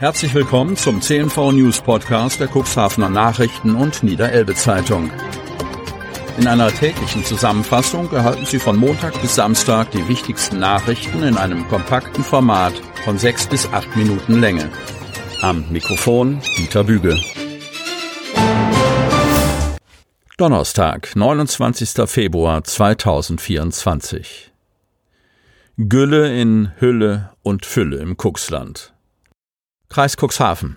Herzlich willkommen zum CNV News Podcast der Cuxhavener Nachrichten und Niederelbe Zeitung. In einer täglichen Zusammenfassung erhalten Sie von Montag bis Samstag die wichtigsten Nachrichten in einem kompakten Format von sechs bis acht Minuten Länge. Am Mikrofon Dieter Büge. Donnerstag, 29. Februar 2024. Gülle in Hülle und Fülle im Cuxland. Kreis Cuxhaven.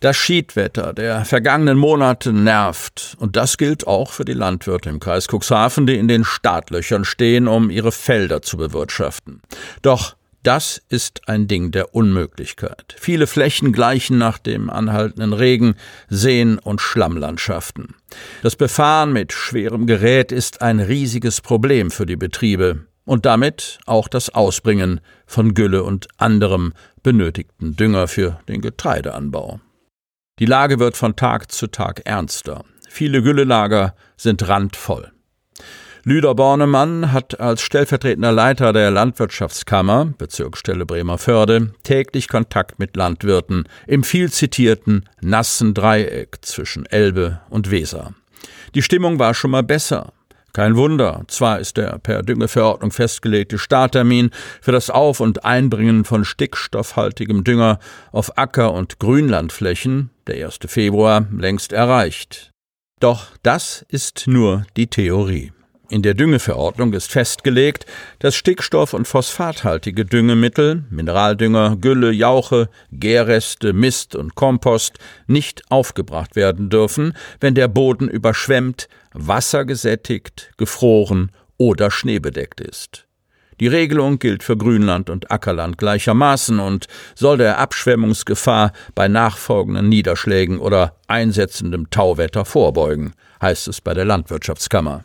Das Schiedwetter der vergangenen Monate nervt, und das gilt auch für die Landwirte im Kreis Cuxhaven, die in den Startlöchern stehen, um ihre Felder zu bewirtschaften. Doch das ist ein Ding der Unmöglichkeit. Viele Flächen gleichen nach dem anhaltenden Regen Seen- und Schlammlandschaften. Das Befahren mit schwerem Gerät ist ein riesiges Problem für die Betriebe und damit auch das Ausbringen von Gülle und anderem benötigten Dünger für den Getreideanbau. Die Lage wird von Tag zu Tag ernster. Viele Güllelager sind randvoll. Lüder Bornemann hat als stellvertretender Leiter der Landwirtschaftskammer, Bezirksstelle Bremerförde, täglich Kontakt mit Landwirten im viel zitierten nassen Dreieck zwischen Elbe und Weser. Die Stimmung war schon mal besser. Kein Wunder, zwar ist der per Düngeverordnung festgelegte Starttermin für das Auf- und Einbringen von stickstoffhaltigem Dünger auf Acker- und Grünlandflächen, der 1. Februar, längst erreicht. Doch das ist nur die Theorie. In der Düngeverordnung ist festgelegt, dass stickstoff- und phosphathaltige Düngemittel, Mineraldünger, Gülle, Jauche, Gärreste, Mist und Kompost nicht aufgebracht werden dürfen, wenn der Boden überschwemmt, wassergesättigt, gefroren oder schneebedeckt ist. Die Regelung gilt für Grünland und Ackerland gleichermaßen und soll der Abschwemmungsgefahr bei nachfolgenden Niederschlägen oder einsetzendem Tauwetter vorbeugen, heißt es bei der Landwirtschaftskammer.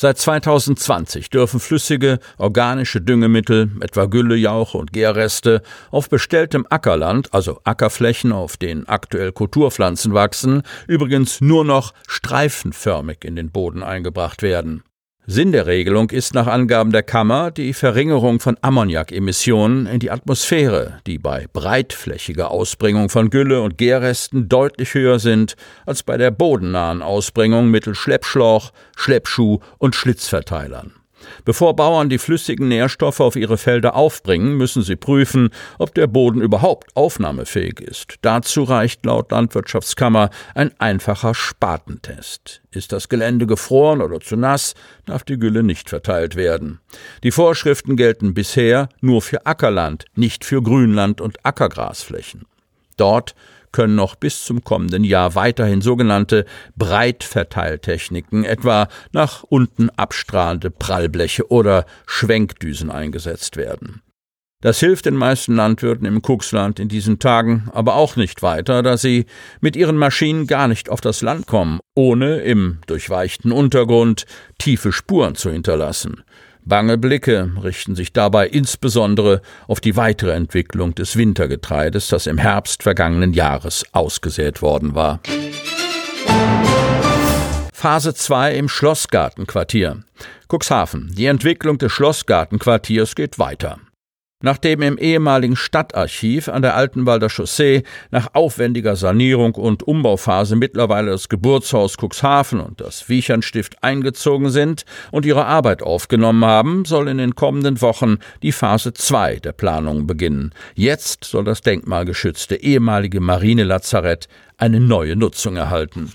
Seit 2020 dürfen flüssige organische Düngemittel, etwa Gülle, Jauche und Gärreste, auf bestelltem Ackerland, also Ackerflächen, auf denen aktuell Kulturpflanzen wachsen, übrigens nur noch streifenförmig in den Boden eingebracht werden. Sinn der Regelung ist nach Angaben der Kammer die Verringerung von Ammoniakemissionen in die Atmosphäre, die bei breitflächiger Ausbringung von Gülle und Gärresten deutlich höher sind als bei der bodennahen Ausbringung mittels Schleppschlauch, Schleppschuh und Schlitzverteilern. Bevor Bauern die flüssigen Nährstoffe auf ihre Felder aufbringen, müssen sie prüfen, ob der Boden überhaupt aufnahmefähig ist. Dazu reicht laut Landwirtschaftskammer ein einfacher Spatentest. Ist das Gelände gefroren oder zu nass, darf die Gülle nicht verteilt werden. Die Vorschriften gelten bisher nur für Ackerland, nicht für Grünland und Ackergrasflächen. Dort können noch bis zum kommenden Jahr weiterhin sogenannte Breitverteiltechniken, etwa nach unten abstrahlende Prallbleche oder Schwenkdüsen eingesetzt werden. Das hilft den meisten Landwirten im Kuxland in diesen Tagen aber auch nicht weiter, da sie mit ihren Maschinen gar nicht auf das Land kommen, ohne im durchweichten Untergrund tiefe Spuren zu hinterlassen. Bange Blicke richten sich dabei insbesondere auf die weitere Entwicklung des Wintergetreides, das im Herbst vergangenen Jahres ausgesät worden war. Phase 2 im Schlossgartenquartier. Cuxhaven. Die Entwicklung des Schlossgartenquartiers geht weiter. Nachdem im ehemaligen Stadtarchiv an der Altenwalder Chaussee nach aufwendiger Sanierung und Umbauphase mittlerweile das Geburtshaus Cuxhaven und das Wiechernstift eingezogen sind und ihre Arbeit aufgenommen haben, soll in den kommenden Wochen die Phase 2 der Planungen beginnen. Jetzt soll das denkmalgeschützte ehemalige Marinelazarett eine neue Nutzung erhalten.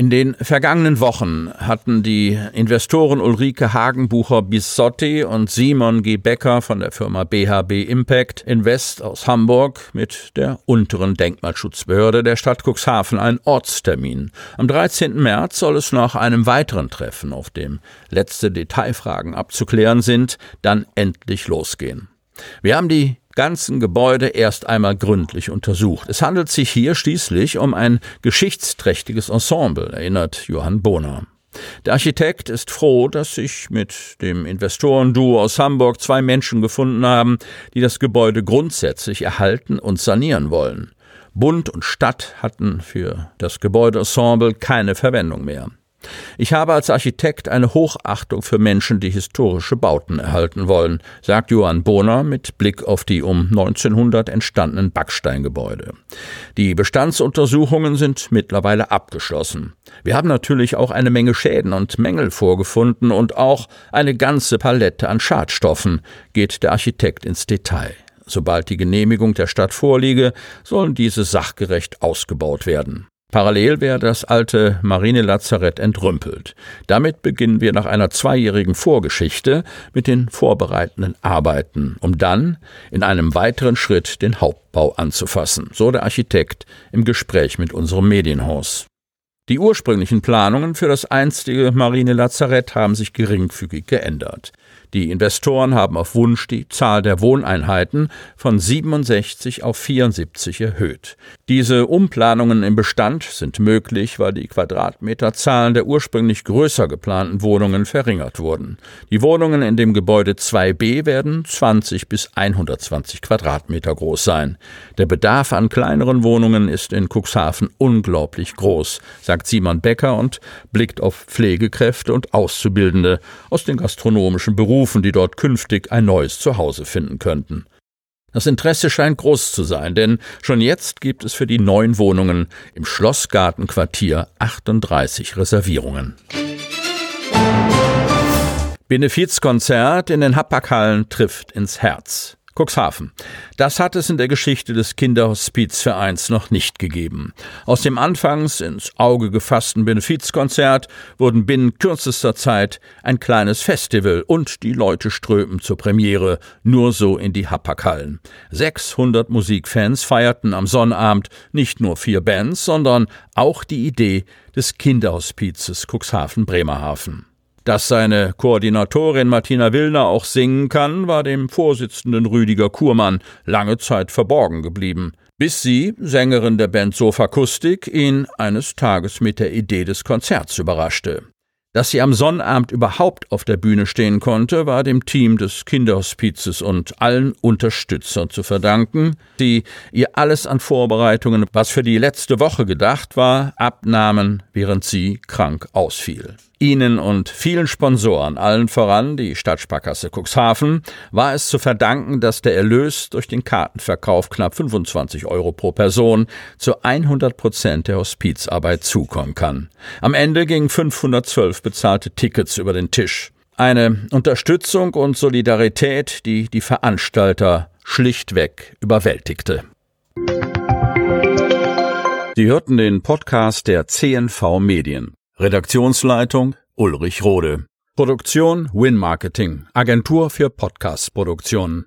In den vergangenen Wochen hatten die Investoren Ulrike Hagenbucher Bissotti und Simon G. Becker von der Firma BHB Impact Invest aus Hamburg mit der unteren Denkmalschutzbehörde der Stadt Cuxhaven einen Ortstermin. Am 13. März soll es nach einem weiteren Treffen, auf dem letzte Detailfragen abzuklären sind, dann endlich losgehen. Wir haben die ganzen Gebäude erst einmal gründlich untersucht. Es handelt sich hier schließlich um ein geschichtsträchtiges Ensemble, erinnert Johann Bohner. Der Architekt ist froh, dass sich mit dem Investorenduo aus Hamburg zwei Menschen gefunden haben, die das Gebäude grundsätzlich erhalten und sanieren wollen. Bund und Stadt hatten für das Gebäudeensemble keine Verwendung mehr. Ich habe als Architekt eine Hochachtung für Menschen, die historische Bauten erhalten wollen, sagt Johann Bohner mit Blick auf die um 1900 entstandenen Backsteingebäude. Die Bestandsuntersuchungen sind mittlerweile abgeschlossen. Wir haben natürlich auch eine Menge Schäden und Mängel vorgefunden und auch eine ganze Palette an Schadstoffen, geht der Architekt ins Detail. Sobald die Genehmigung der Stadt vorliege, sollen diese sachgerecht ausgebaut werden. Parallel wäre das alte Marinelazarett entrümpelt. Damit beginnen wir nach einer zweijährigen Vorgeschichte mit den vorbereitenden Arbeiten, um dann in einem weiteren Schritt den Hauptbau anzufassen, so der Architekt im Gespräch mit unserem Medienhaus. Die ursprünglichen Planungen für das einstige Marinelazarett haben sich geringfügig geändert. Die Investoren haben auf Wunsch die Zahl der Wohneinheiten von 67 auf 74 erhöht. Diese Umplanungen im Bestand sind möglich, weil die Quadratmeterzahlen der ursprünglich größer geplanten Wohnungen verringert wurden. Die Wohnungen in dem Gebäude 2b werden 20 bis 120 Quadratmeter groß sein. Der Bedarf an kleineren Wohnungen ist in Cuxhaven unglaublich groß, sagt Simon Becker und blickt auf Pflegekräfte und Auszubildende aus den gastronomischen Berufen Berufen, die dort künftig ein neues Zuhause finden könnten. Das Interesse scheint groß zu sein, denn schon jetzt gibt es für die neuen Wohnungen im Schlossgartenquartier 38 Reservierungen. Benefizkonzert in den Hapakhallen trifft ins Herz. Cuxhaven. Das hat es in der Geschichte des Kinderhospizvereins noch nicht gegeben. Aus dem anfangs ins Auge gefassten Benefizkonzert wurden binnen kürzester Zeit ein kleines Festival und die Leute strömten zur Premiere nur so in die Hapakhallen. 600 Musikfans feierten am Sonnabend nicht nur vier Bands, sondern auch die Idee des Kinderhospizes Cuxhaven-Bremerhaven. Dass seine Koordinatorin Martina Willner auch singen kann, war dem Vorsitzenden Rüdiger Kurmann lange Zeit verborgen geblieben, bis sie, Sängerin der Band Sofakustik, ihn eines Tages mit der Idee des Konzerts überraschte. Dass sie am Sonnabend überhaupt auf der Bühne stehen konnte, war dem Team des Kinderhospizes und allen Unterstützern zu verdanken, die ihr alles an Vorbereitungen, was für die letzte Woche gedacht war, abnahmen, während sie krank ausfiel. Ihnen und vielen Sponsoren, allen voran die Stadtsparkasse Cuxhaven, war es zu verdanken, dass der Erlös durch den Kartenverkauf knapp 25 Euro pro Person zu 100 Prozent der Hospizarbeit zukommen kann. Am Ende gingen 512 bezahlte Tickets über den Tisch. Eine Unterstützung und Solidarität, die die Veranstalter schlichtweg überwältigte. Sie hörten den Podcast der CNV Medien. Redaktionsleitung Ulrich Rode. Produktion Win Marketing, Agentur für Podcast-Produktionen.